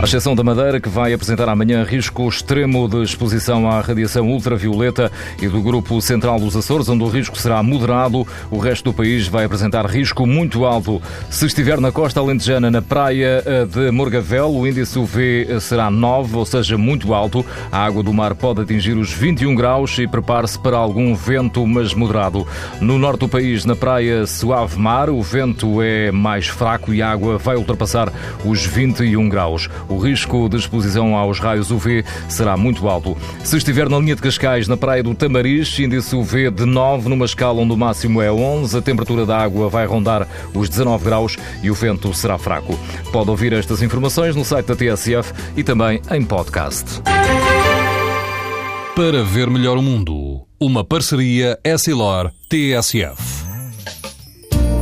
A exceção da Madeira, que vai apresentar amanhã risco extremo de exposição à radiação ultravioleta e do grupo central dos Açores, onde o risco será moderado, o resto do país vai apresentar risco muito alto. Se estiver na costa alentejana, na praia de Morgavel, o índice UV será 9, ou seja, muito alto. A água do mar pode atingir os 21 graus e prepare-se para algum vento, mas moderado. No norte do país, na praia Suave Mar, o vento é mais fraco e a água vai ultrapassar os 21 graus o risco de exposição aos raios UV será muito alto. Se estiver na linha de Cascais, na praia do Tamariz, índice UV de 9, numa escala onde o máximo é 11, a temperatura da água vai rondar os 19 graus e o vento será fraco. Pode ouvir estas informações no site da TSF e também em podcast. Para ver melhor o mundo, uma parceria Essilor-TSF.